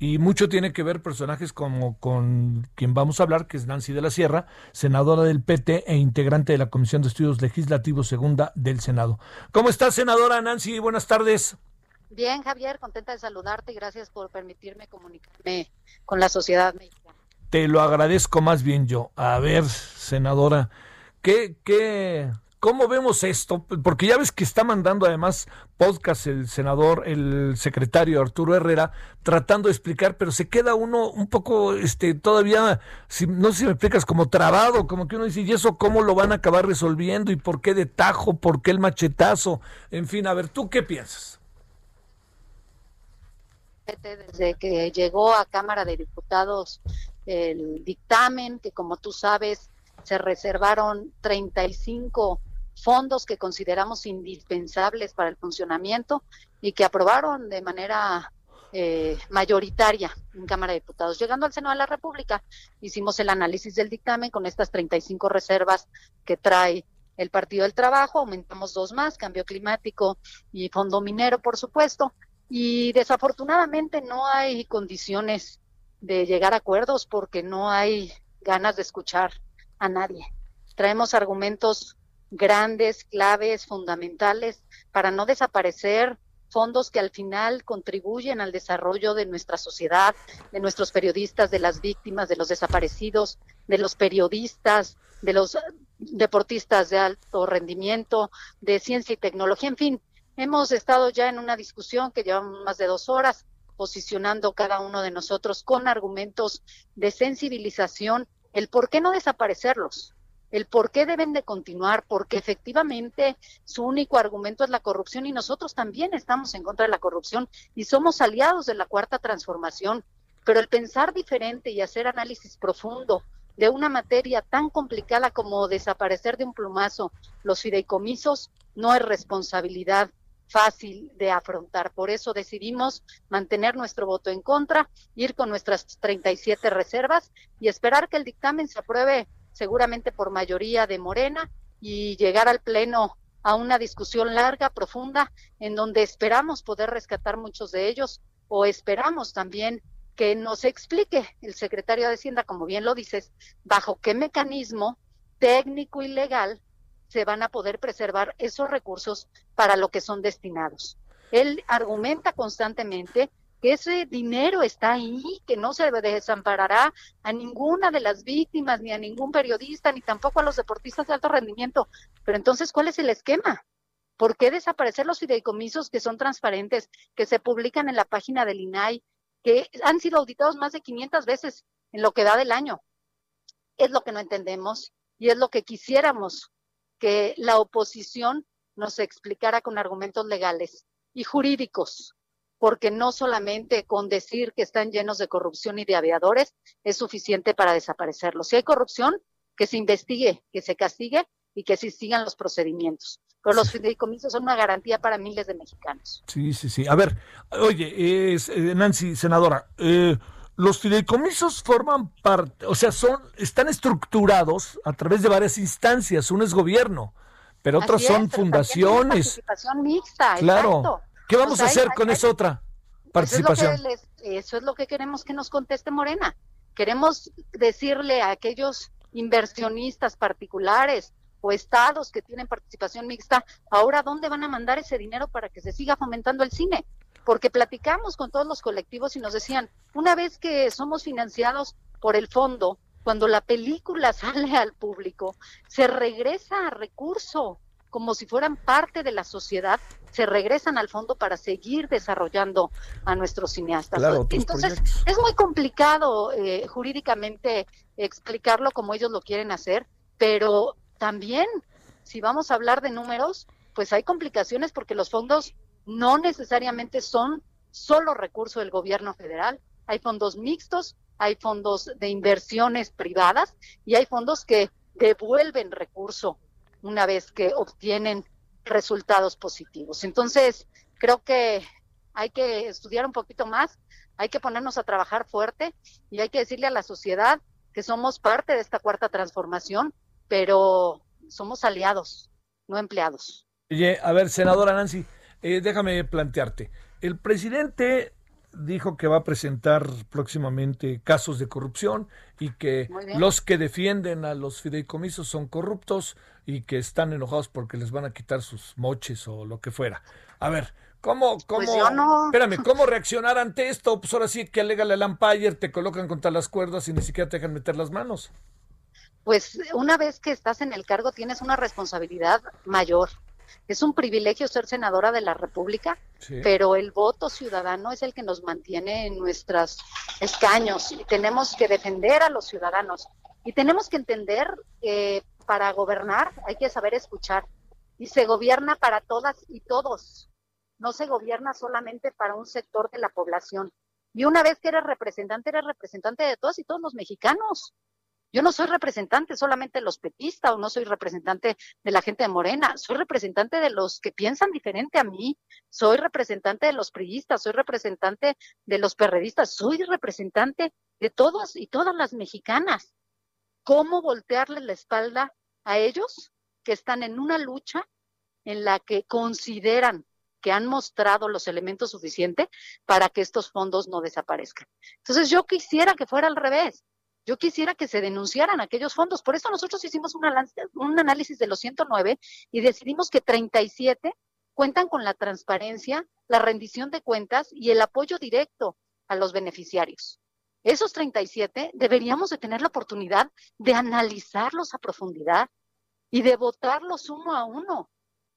Y mucho tiene que ver personajes como con quien vamos a hablar, que es Nancy de la Sierra, senadora del PT e integrante de la Comisión de Estudios Legislativos Segunda del Senado. ¿Cómo está, senadora Nancy? Buenas tardes. Bien, Javier, contenta de saludarte y gracias por permitirme comunicarme con la sociedad mexicana. Te lo agradezco más bien yo. A ver, senadora, ¿qué, qué, ¿Cómo vemos esto? Porque ya ves que está mandando además podcast el senador, el secretario Arturo Herrera, tratando de explicar, pero se queda uno un poco, este, todavía, si, no sé si me explicas, como trabado, como que uno dice, ¿y eso cómo lo van a acabar resolviendo? ¿Y por qué de tajo? ¿Por qué el machetazo? En fin, a ver, ¿tú qué piensas? Desde que llegó a Cámara de Diputados el dictamen, que como tú sabes, se reservaron 35 fondos que consideramos indispensables para el funcionamiento y que aprobaron de manera eh, mayoritaria en Cámara de Diputados. Llegando al Senado de la República, hicimos el análisis del dictamen con estas 35 reservas que trae el Partido del Trabajo, aumentamos dos más, cambio climático y fondo minero, por supuesto, y desafortunadamente no hay condiciones de llegar a acuerdos porque no hay ganas de escuchar a nadie. Traemos argumentos grandes, claves, fundamentales para no desaparecer fondos que al final contribuyen al desarrollo de nuestra sociedad, de nuestros periodistas, de las víctimas, de los desaparecidos, de los periodistas, de los deportistas de alto rendimiento, de ciencia y tecnología, en fin, hemos estado ya en una discusión que llevamos más de dos horas posicionando cada uno de nosotros con argumentos de sensibilización, el por qué no desaparecerlos, el por qué deben de continuar, porque efectivamente su único argumento es la corrupción y nosotros también estamos en contra de la corrupción y somos aliados de la cuarta transformación. Pero el pensar diferente y hacer análisis profundo de una materia tan complicada como desaparecer de un plumazo los fideicomisos no es responsabilidad fácil de afrontar. Por eso decidimos mantener nuestro voto en contra, ir con nuestras 37 reservas y esperar que el dictamen se apruebe seguramente por mayoría de Morena, y llegar al Pleno a una discusión larga, profunda, en donde esperamos poder rescatar muchos de ellos o esperamos también que nos explique el secretario de Hacienda, como bien lo dices, bajo qué mecanismo técnico y legal se van a poder preservar esos recursos para lo que son destinados. Él argumenta constantemente que ese dinero está ahí, que no se desamparará a ninguna de las víctimas, ni a ningún periodista, ni tampoco a los deportistas de alto rendimiento. Pero entonces, ¿cuál es el esquema? ¿Por qué desaparecer los fideicomisos que son transparentes, que se publican en la página del INAI, que han sido auditados más de 500 veces en lo que da del año? Es lo que no entendemos y es lo que quisiéramos que la oposición nos explicara con argumentos legales y jurídicos porque no solamente con decir que están llenos de corrupción y de aviadores es suficiente para desaparecerlos. Si hay corrupción, que se investigue, que se castigue y que se sigan los procedimientos. Pero los fideicomisos son una garantía para miles de mexicanos. Sí, sí, sí. A ver, oye, eh, Nancy, senadora, eh, los fideicomisos forman parte, o sea, son, están estructurados a través de varias instancias. Uno es gobierno, pero otras son fundaciones. Participación mixta, claro. ¿Qué vamos a hacer con esa otra participación? Eso es, eso es lo que queremos que nos conteste Morena. Queremos decirle a aquellos inversionistas particulares o estados que tienen participación mixta, ahora dónde van a mandar ese dinero para que se siga fomentando el cine. Porque platicamos con todos los colectivos y nos decían, una vez que somos financiados por el fondo, cuando la película sale al público, se regresa a recurso como si fueran parte de la sociedad, se regresan al fondo para seguir desarrollando a nuestros cineastas. Entonces, es muy complicado eh, jurídicamente explicarlo como ellos lo quieren hacer, pero también, si vamos a hablar de números, pues hay complicaciones porque los fondos no necesariamente son solo recurso del gobierno federal, hay fondos mixtos, hay fondos de inversiones privadas y hay fondos que devuelven recurso una vez que obtienen resultados positivos. Entonces, creo que hay que estudiar un poquito más, hay que ponernos a trabajar fuerte y hay que decirle a la sociedad que somos parte de esta cuarta transformación, pero somos aliados, no empleados. Oye, a ver, senadora Nancy, eh, déjame plantearte. El presidente dijo que va a presentar próximamente casos de corrupción y que los que defienden a los fideicomisos son corruptos y que están enojados porque les van a quitar sus moches o lo que fuera. A ver, ¿cómo, cómo, pues no. espérame, cómo reaccionar ante esto? Pues ahora sí que alega el umpire, te colocan contra las cuerdas y ni siquiera te dejan meter las manos. Pues una vez que estás en el cargo tienes una responsabilidad mayor es un privilegio ser senadora de la República, pero el voto ciudadano es el que nos mantiene en nuestros escaños y tenemos que defender a los ciudadanos y tenemos que entender que para gobernar hay que saber escuchar y se gobierna para todas y todos, no se gobierna solamente para un sector de la población. Y una vez que eres representante, eres representante de todos y todos los mexicanos. Yo no soy representante solamente de los petistas o no soy representante de la gente de Morena, soy representante de los que piensan diferente a mí, soy representante de los priistas, soy representante de los perredistas, soy representante de todos y todas las mexicanas. ¿Cómo voltearle la espalda a ellos que están en una lucha en la que consideran que han mostrado los elementos suficientes para que estos fondos no desaparezcan? Entonces yo quisiera que fuera al revés yo quisiera que se denunciaran aquellos fondos. Por eso nosotros hicimos un, análisis de los 109 y decidimos que 37 cuentan con la transparencia, la rendición de cuentas y el apoyo directo a los beneficiarios. Esos 37 deberíamos de tener la oportunidad de analizarlos a profundidad y de votarlos uno a uno,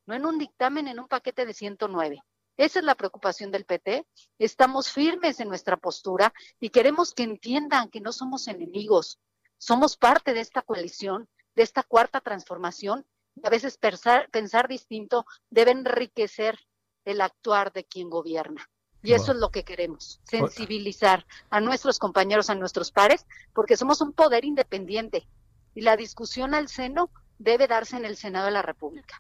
no en un dictamen, en un paquete de 109. Esa es la preocupación del PT. Estamos firmes en nuestra postura y queremos que entiendan que no somos enemigos. Somos parte de esta coalición, de esta cuarta transformación. Y a veces pensar, pensar distinto debe enriquecer el actuar de quien gobierna. Y eso es lo que queremos, sensibilizar a nuestros compañeros, a nuestros pares, porque somos un poder independiente. Y la discusión al seno debe darse en el Senado de la República.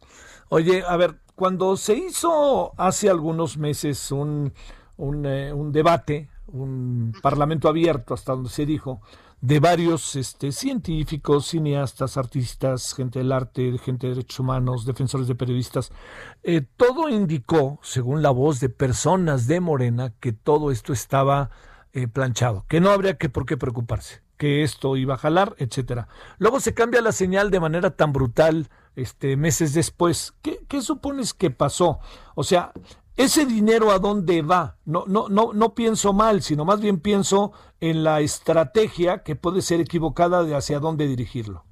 Oye, a ver, cuando se hizo hace algunos meses un, un, eh, debate, un parlamento abierto, hasta donde se dijo, de varios este, científicos, cineastas, artistas, gente del arte, gente de derechos humanos, defensores de periodistas, eh, todo indicó, según la voz de personas de Morena, que todo esto estaba eh, planchado, que no habría que por qué preocuparse que esto iba a jalar, etcétera. Luego se cambia la señal de manera tan brutal este meses después. ¿Qué, supones que pasó? O sea, ese dinero a dónde va? No, no, no, no pienso mal, sino más bien pienso en la estrategia que puede ser equivocada de hacia dónde dirigirlo.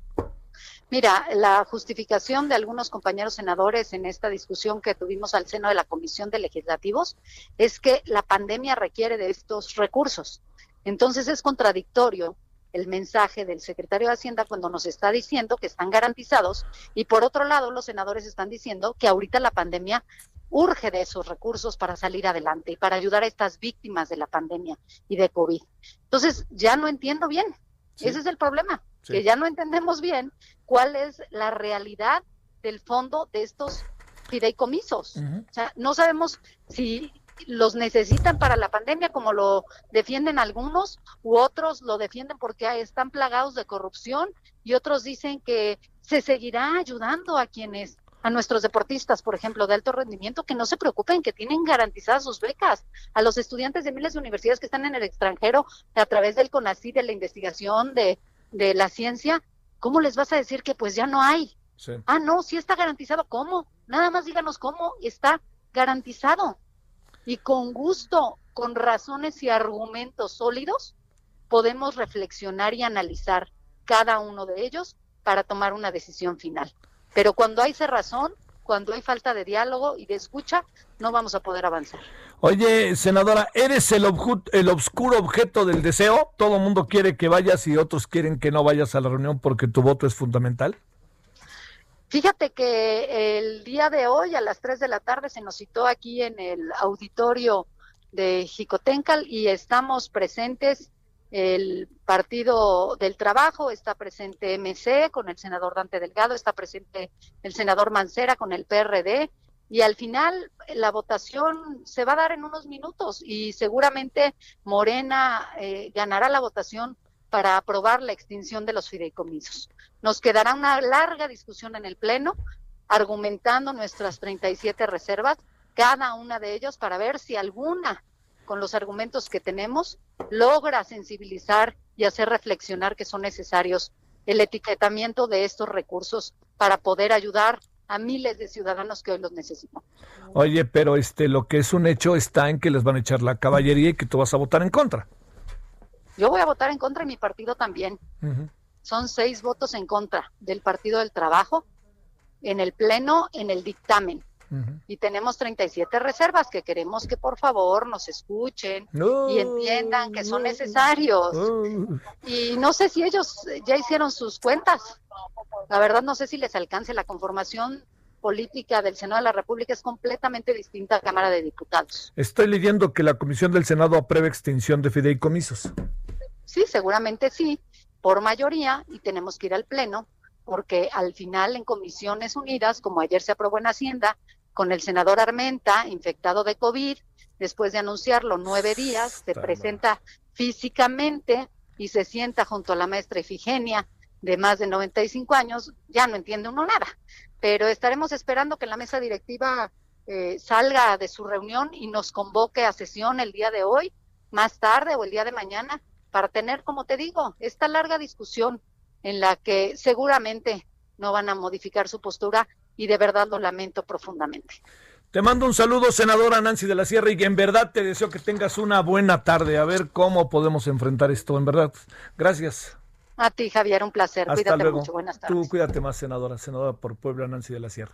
Mira, la justificación de algunos compañeros senadores en esta discusión que tuvimos al seno de la Comisión de Legislativos es que la pandemia requiere de estos recursos. Entonces es contradictorio el mensaje del secretario de Hacienda cuando nos está diciendo que están garantizados y por otro lado los senadores están diciendo que ahorita la pandemia urge de esos recursos para salir adelante y para ayudar a estas víctimas de la pandemia y de COVID. Entonces, ya no entiendo bien. Ese es el problema, que ya no entendemos bien cuál es la realidad del fondo de estos fideicomisos. O sea, no sabemos si los necesitan para la pandemia, como lo defienden algunos, u otros lo defienden porque están plagados de corrupción, y otros dicen que se seguirá ayudando a quienes a nuestros deportistas, por ejemplo, de alto rendimiento, que no se preocupen, que tienen garantizadas sus becas, a los estudiantes de miles de universidades que están en el extranjero a través del CONACYT, de la investigación, de, de la ciencia, ¿cómo les vas a decir que pues ya no hay? Ah, no, sí está garantizado. ¿Cómo? Nada más díganos cómo está garantizado y con gusto, con razones y argumentos sólidos, podemos reflexionar y analizar cada uno de ellos para tomar una decisión final. Pero cuando hay cerrazón, cuando hay falta de diálogo y de escucha, no vamos a poder avanzar. Oye, senadora, ¿eres el, el obscuro objeto del deseo? ¿Todo el mundo quiere que vayas y otros quieren que no vayas a la reunión porque tu voto es fundamental? Fíjate que el día de hoy a las 3 de la tarde se nos citó aquí en el auditorio de Jicotencal y estamos presentes. El Partido del Trabajo, está presente MC con el senador Dante Delgado, está presente el senador Mancera con el PRD y al final la votación se va a dar en unos minutos y seguramente Morena eh, ganará la votación para aprobar la extinción de los fideicomisos. Nos quedará una larga discusión en el Pleno argumentando nuestras 37 reservas, cada una de ellas para ver si alguna con los argumentos que tenemos, logra sensibilizar y hacer reflexionar que son necesarios el etiquetamiento de estos recursos para poder ayudar a miles de ciudadanos que hoy los necesitan. Oye, pero este lo que es un hecho está en que les van a echar la caballería y que tú vas a votar en contra. Yo voy a votar en contra y mi partido también. Son seis votos en contra del Partido del Trabajo en el Pleno, en el dictamen y tenemos 37 reservas que queremos que por favor nos escuchen y entiendan que son necesarios. Y no sé si ellos ya hicieron sus cuentas. La verdad no sé si les alcance la conformación política del Senado de la República es completamente distinta a la Cámara de Diputados. Estoy leyendo que la Comisión del Senado aprueba extinción de fideicomisos. Sí, seguramente sí, por mayoría, y tenemos que ir al Pleno, porque al final en comisiones unidas, como ayer se aprobó en Hacienda, con el senador Armenta, infectado de COVID, después de anunciarlo nueve días, se presenta físicamente y se sienta junto a la maestra Efigenia de más de 95 años, ya no entiende uno nada. Pero estaremos esperando que la mesa directiva eh, salga de su reunión y nos convoque a sesión el día de hoy, más tarde o el día de mañana, para tener, como te digo, esta larga discusión en la que seguramente no van a modificar su postura y de verdad lo lamento profundamente. Te mando un saludo, senadora Nancy de la Sierra, y en verdad te deseo que tengas una buena tarde. A ver cómo podemos enfrentar esto, en verdad. Gracias. A ti, Javier, un placer. cuídate mucho. Buenas tardes. Tú cuídate más, senadora. Senadora por Puebla, Nancy de la Sierra.